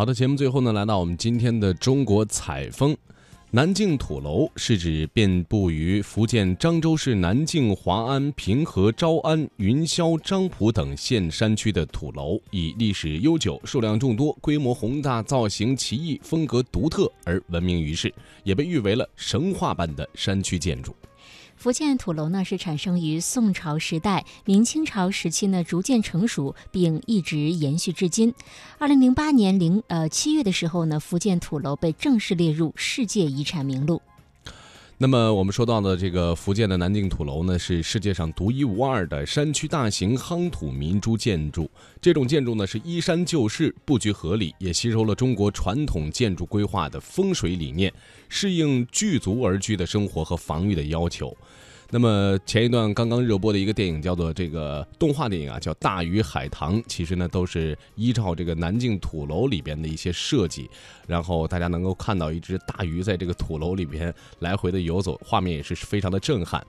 好的，节目最后呢，来到我们今天的中国采风。南靖土楼是指遍布于福建漳州市南靖、华安、平和、诏安、云霄、漳浦等县山区的土楼，以历史悠久、数量众多、规模宏大、造型奇异、风格独特而闻名于世，也被誉为了神话般的山区建筑。福建土楼呢是产生于宋朝时代，明清朝时期呢逐渐成熟，并一直延续至今。二零零八年零呃七月的时候呢，福建土楼被正式列入世界遗产名录。那么我们说到的这个福建的南靖土楼呢，是世界上独一无二的山区大型夯土民居建筑。这种建筑呢是依山就势，布局合理，也吸收了中国传统建筑规划的风水理念，适应聚族而居的生活和防御的要求。那么前一段刚刚热播的一个电影叫做这个动画电影啊，叫《大鱼海棠》，其实呢都是依照这个南靖土楼里边的一些设计，然后大家能够看到一只大鱼在这个土楼里边来回的游走，画面也是非常的震撼。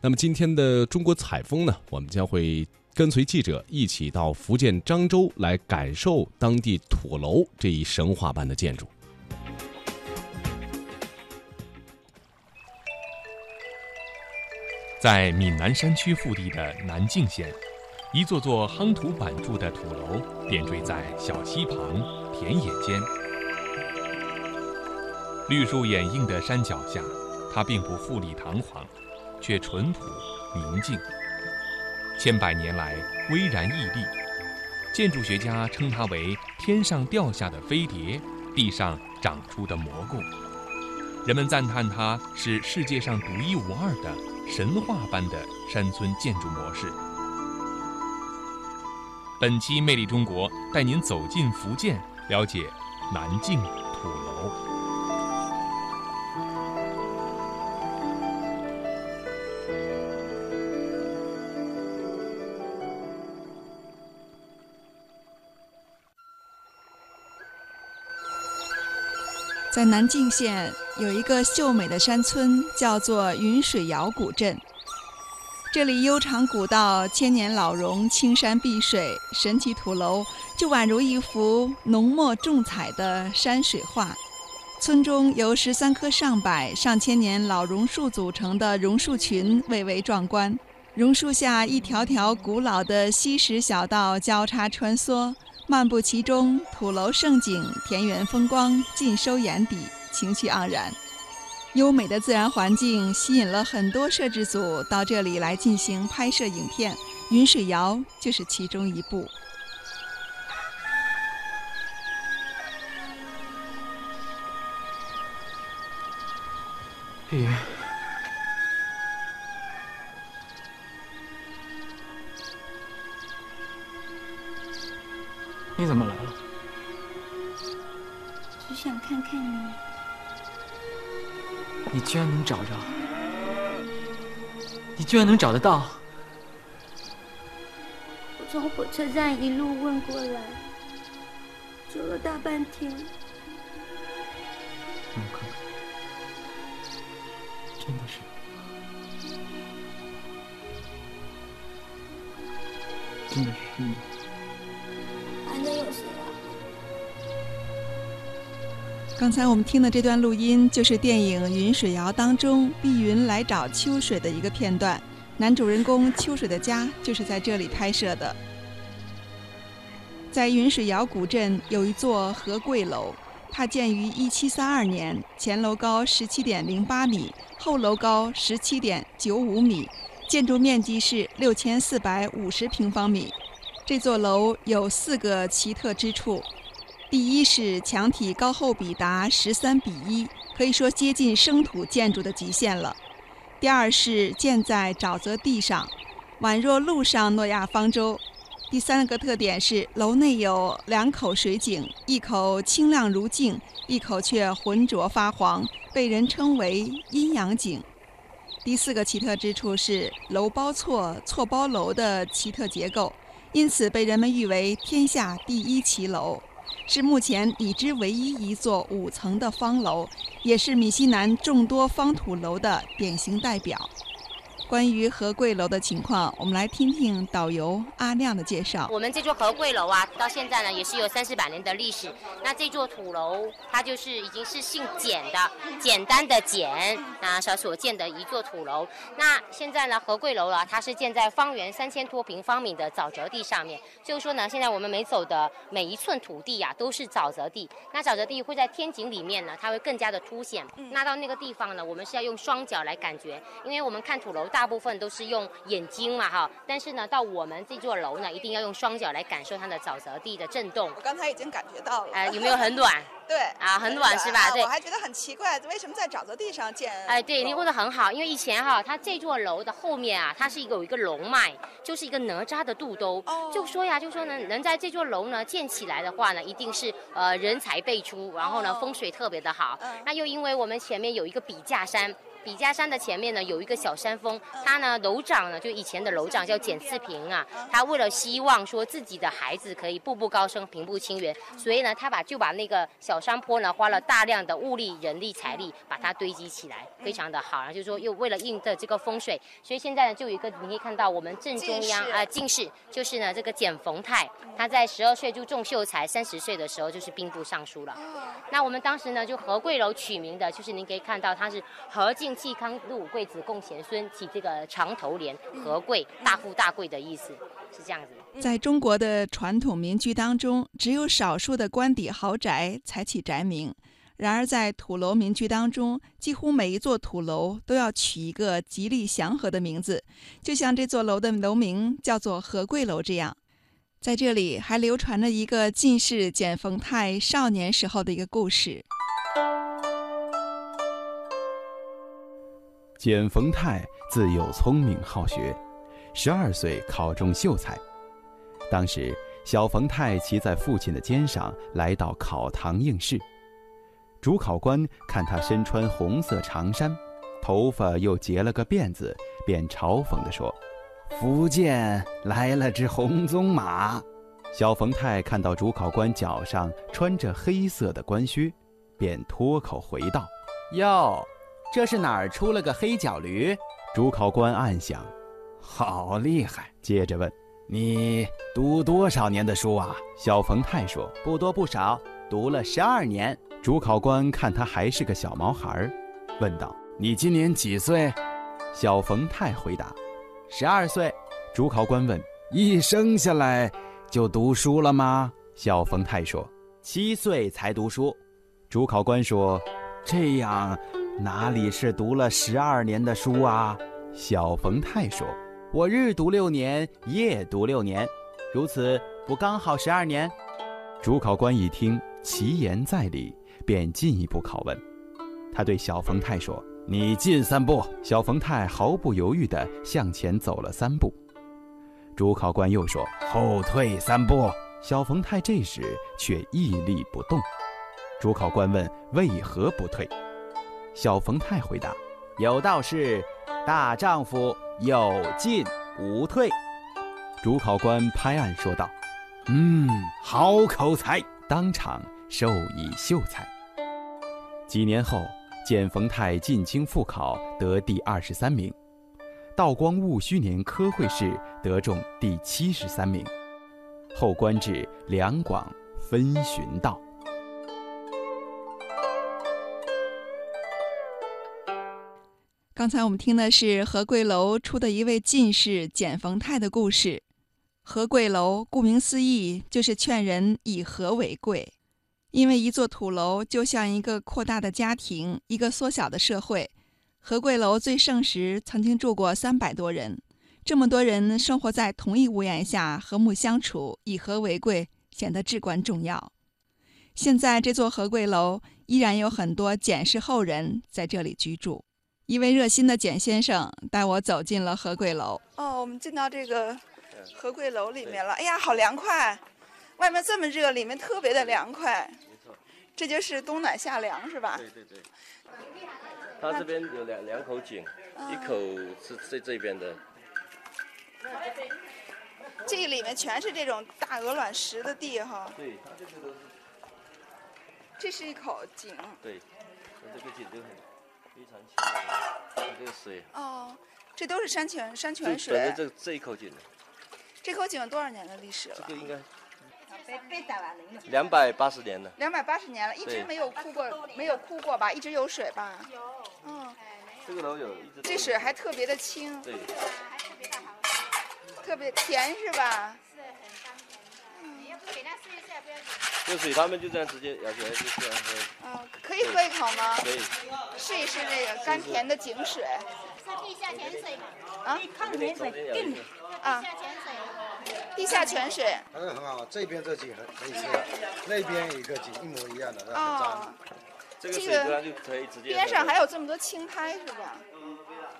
那么今天的中国采风呢，我们将会跟随记者一起到福建漳州来感受当地土楼这一神话般的建筑。在闽南山区腹地的南靖县，一座座夯土板筑的土楼点缀在小溪旁、田野间，绿树掩映的山脚下，它并不富丽堂皇，却淳朴宁静。千百年来巍然屹立，建筑学家称它为“天上掉下的飞碟，地上长出的蘑菇”。人们赞叹它是世界上独一无二的。神话般的山村建筑模式。本期《魅力中国》带您走进福建，了解南靖土楼。在南靖县。有一个秀美的山村，叫做云水窑古镇。这里悠长古道、千年老榕、青山碧水、神奇土楼，就宛如一幅浓墨重彩的山水画。村中由十三棵上百、上千年老榕树组成的榕树群，蔚为壮观。榕树下，一条条古老的溪石小道交叉穿梭，漫步其中，土楼胜景、田园风光尽收眼底。情趣盎然，优美的自然环境吸引了很多摄制组到这里来进行拍摄影片，《云水谣》就是其中一部。你怎么来了？只想看看你。你居然能找着！你居然能找得到！我从火车站一路问过来，走了大半天。让我看看，真的是，真的是你。刚才我们听的这段录音，就是电影《云水谣》当中碧云来找秋水的一个片段。男主人公秋水的家就是在这里拍摄的。在云水谣古镇有一座和贵楼，它建于1732年，前楼高17.08米，后楼高17.95米，建筑面积是6450平方米。这座楼有四个奇特之处。第一是墙体高厚比达十三比一，可以说接近生土建筑的极限了。第二是建在沼泽地上，宛若陆上诺亚方舟。第三个特点是楼内有两口水井，一口清亮如镜，一口却浑浊发黄，被人称为阴阳井。第四个奇特之处是楼包错错包楼的奇特结构，因此被人们誉为天下第一奇楼。是目前已知唯一一座五层的方楼，也是米西南众多方土楼的典型代表。关于和贵楼的情况，我们来听听导游阿亮的介绍。我们这座和贵楼啊，到现在呢也是有三四百年的历史。那这座土楼，它就是已经是姓简的，简单的简啊，所所建的一座土楼。那现在呢，和贵楼啊，它是建在方圆三千多平方米的沼泽地上面。就是说呢，现在我们每走的每一寸土地呀，都是沼泽地。那沼泽地会在天井里面呢，它会更加的凸显。那到那个地方呢，我们是要用双脚来感觉，因为我们看土楼大部分都是用眼睛嘛哈，但是呢，到我们这座楼呢，一定要用双脚来感受它的沼泽地的震动。我刚才已经感觉到了。哎，有没有很暖？对啊，很暖是吧？对，我还觉得很奇怪，为什么在沼泽地上建？哎，对，你问的很好，因为以前哈，它这座楼的后面啊，它是一个有一个龙脉，就是一个哪吒的肚兜。哦。就说呀，就说呢，能在这座楼呢建起来的话呢，一定是呃人才辈出，然后呢风水特别的好。嗯。那又因为我们前面有一个笔架山。笔架山的前面呢有一个小山峰，它呢楼长呢就以前的楼长叫简次平啊，他为了希望说自己的孩子可以步步高升、平步青云，所以呢他把就把那个小山坡呢花了大量的物力、人力、财力把它堆积起来，非常的好。然后就说又为了应的这个风水，所以现在呢就有一个你可以看到我们正中央啊进士，就是呢这个简逢泰，他在十二岁就中秀才，三十岁的时候就是兵部尚书了。那我们当时呢就何贵楼取名的就是您可以看到他是和敬。嵇康禄贵子贡贤孙，起这个长头联，和贵大富大贵的意思，是这样子。在中国的传统民居当中，只有少数的官邸豪宅才起宅名。然而，在土楼民居当中，几乎每一座土楼都要取一个吉利祥和的名字，就像这座楼的楼名叫做和贵楼这样。在这里还流传着一个进士简逢泰少年时候的一个故事。简冯泰自幼聪明好学，十二岁考中秀才。当时，小冯泰骑在父亲的肩上来到考堂应试。主考官看他身穿红色长衫，头发又结了个辫子，便嘲讽地说：“福建来了只红鬃马。”小冯泰看到主考官脚上穿着黑色的官靴，便脱口回道：“哟。”这是哪儿出了个黑脚驴？主考官暗想，好厉害。接着问：“你读多少年的书啊？”小冯泰说：“不多不少，读了十二年。”主考官看他还是个小毛孩，问道：“你今年几岁？”小冯泰回答：“十二岁。”主考官问：“一生下来就读书了吗？”小冯泰说：“七岁才读书。”主考官说：“这样。”哪里是读了十二年的书啊？小冯泰说：“我日读六年，夜读六年，如此不刚好十二年？”主考官一听，其言在理，便进一步拷问。他对小冯泰说：“你进三步。”小冯泰毫不犹豫地向前走了三步。主考官又说：“后退三步。”小冯泰这时却屹立不动。主考官问：“为何不退？”小冯泰回答：“有道是，大丈夫有进无退。”主考官拍案说道：“嗯，好口才！”当场授以秀才。几年后，见冯泰进京复考，得第二十三名；道光戊戌年科会试，得中第七十三名。后官至两广分巡道。刚才我们听的是和贵楼出的一位进士简逢泰的故事。和贵楼顾名思义，就是劝人以和为贵。因为一座土楼就像一个扩大的家庭，一个缩小的社会。和贵楼最盛时曾经住过三百多人，这么多人生活在同一屋檐下，和睦相处，以和为贵，显得至关重要。现在这座和贵楼依然有很多简氏后人在这里居住。一位热心的简先生带我走进了和贵楼。哦，我们进到这个和贵楼里面了。哎呀，好凉快！外面这么热，里面特别的凉快。没错，这就是冬暖夏凉，是吧？对对对。它这边有两两口井，一口是在这边的。这里面全是这种大鹅卵石的地哈。对，它这个都是。这是一口井。对，这个井就很。非常清的这个水哦，这都是山泉山泉水。本着这这一口井的，这口井有多少年的历史了？这个应该两百八十年了。两百八十年了，一直没有枯过，没有枯过吧？一直有水吧？有。嗯，这个楼有一直这水还特别的清，对，特别甜是吧？这个水他们就这样直接舀起来就这样喝。嗯，可以喝一口吗？可以。试一试这个甘甜的井水。是地下泉水嘛？啊，看泉水更啊，地下潜水。地下泉水。嗯，很好，这边这井很可以吃的，那边有一个井一模一样的，那很哦脏。，这个这个水它就可以直接。边上还有这么多青苔是吧？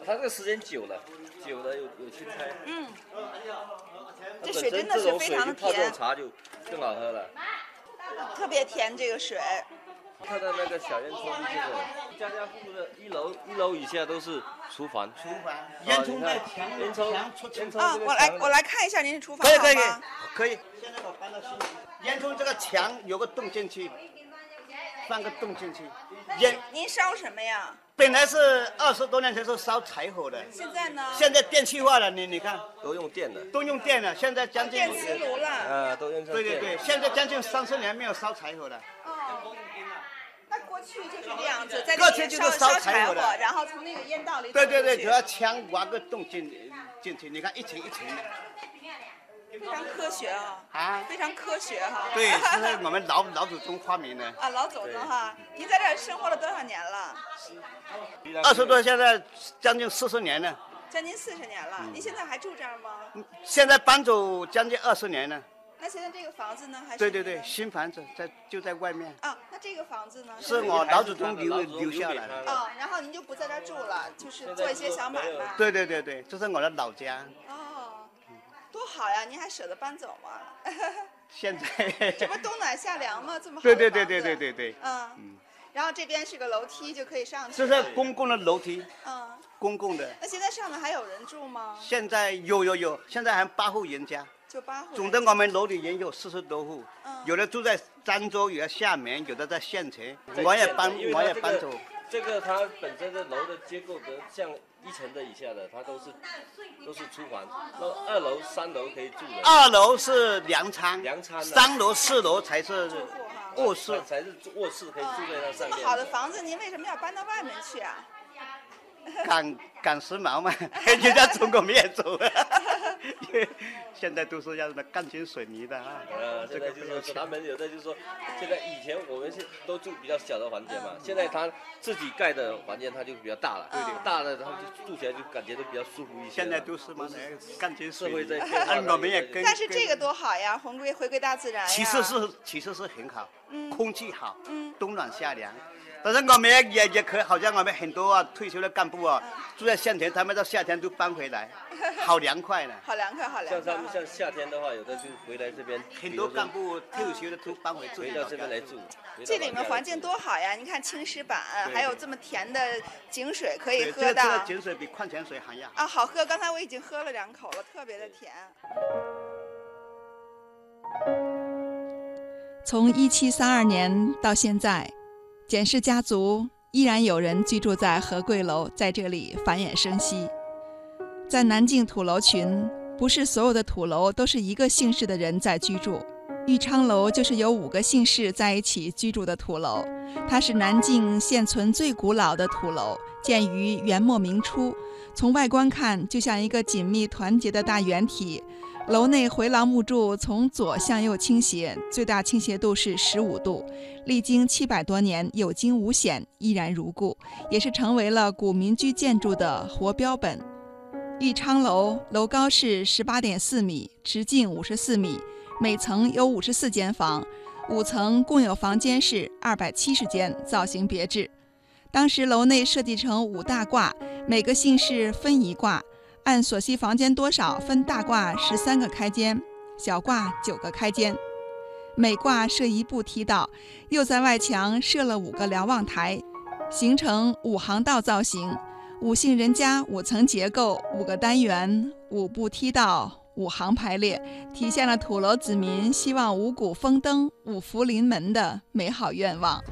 它这个时间久了，久了有有青苔。嗯。这水真的是非常的甜泡这茶就更好喝了。特别甜这个水。它的那个小烟囱是这个，家家户户的一楼一楼以下都是厨房。厨房烟囱在在墙烟囱墙出烟囱啊，我来我来看一下您的厨房可以可以？可以。现在我搬到新烟囱这个墙有个洞进去，放个洞进去。烟您烧什么呀？本来是二十多年前是烧柴火的，现在呢？现在电气化了，你你看都用电的。都用电了，现在将近电磁炉了。啊，都用对对对，现在将近三十年没有烧柴火了。哦。那过去就是这样子，在过去里面就是烧柴烧柴火然后从那个烟道里对对对，主要枪挖个洞进进去，你看一层一层的。非常科学啊，啊，非常科学哈。对，这是我们老老祖宗发明的。啊，老祖宗哈，您在这儿生活了多少年了？二十多，现在将近四十年了。将近四十年了。您现在还住这儿吗？现在搬走将近二十年了。那现在这个房子呢？还是对对对，新房子在就在外面，啊，那这个房子呢？是我老祖宗留留下来的。哦，然后您就不在这儿住了，就是做一些小买卖。对对对对，这是我的老家。好呀！您还舍得搬走吗？现在这不冬暖夏凉吗？这么好对的房子对对对对对对，嗯，然后这边是个楼梯，就可以上去。这是公共的楼梯，嗯，公共的。那现在上面还有人住吗？现在有有有，现在还八户人家。就八户。总的我们楼里人有四十多户，嗯有的住在漳州，有的厦门，有的在县城。我也搬我也这个搬走。这个它本身的楼的结构的，像一层的以下的，它都是都是厨房，那二楼、三楼可以住的。二楼是粮仓，粮仓的三楼、四楼才是卧室。才是卧室可以住在那上面这么。好的房子，您为什么要搬到外面去啊？赶赶时髦嘛，人家中国没有走了，现在都是要什么钢筋水泥的啊。呃，现在就是说他们有的就是说，现在以前我们是都住比较小的房间嘛，现在他自己盖的房间他就比较大了，对对，大了他就住起来就感觉都比较舒服一些。现在都是嘛，钢筋社水泥。会在变化啊，我们也跟。但是这个多好呀，回归回归大自然。其实是其实是很好，嗯空气好，嗯冬暖夏凉。但是我们也也也可以，好像我们很多啊退休的干部啊，住在县城，他们到夏天都搬回来，好凉快呢。好凉快，好凉快像他们。像夏天的话，有的就回来这边，很多干部退休的都搬回自己回到这边来住。这里面环境多好呀！你看青石板，还有这么甜的井水可以对，喝这个这个的井水比矿泉水还要。啊，好喝。刚才我已经喝了两口了，特别的甜。从一七三二年到现在，简氏家族依然有人居住在和贵楼，在这里繁衍生息。在南靖土楼群，不是所有的土楼都是一个姓氏的人在居住。玉昌楼就是由五个姓氏在一起居住的土楼，它是南靖现存最古老的土楼，建于元末明初。从外观看，就像一个紧密团结的大圆体。楼内回廊木柱从左向右倾斜，最大倾斜度是十五度，历经七百多年，有惊无险，依然如故，也是成为了古民居建筑的活标本。玉昌楼楼高是十八点四米，直径五十四米，每层有五十四间房，五层共有房间是二百七十间，造型别致。当时楼内设计成五大卦，每个姓氏分一卦，按所需房间多少分大挂十三个开间，小挂九个开间。每挂设一步梯道，又在外墙设了五个瞭望台，形成五行道造型。五姓人家五层结构，五个单元，五步梯道，五行排列，体现了土楼子民希望五谷丰登、五福临门的美好愿望。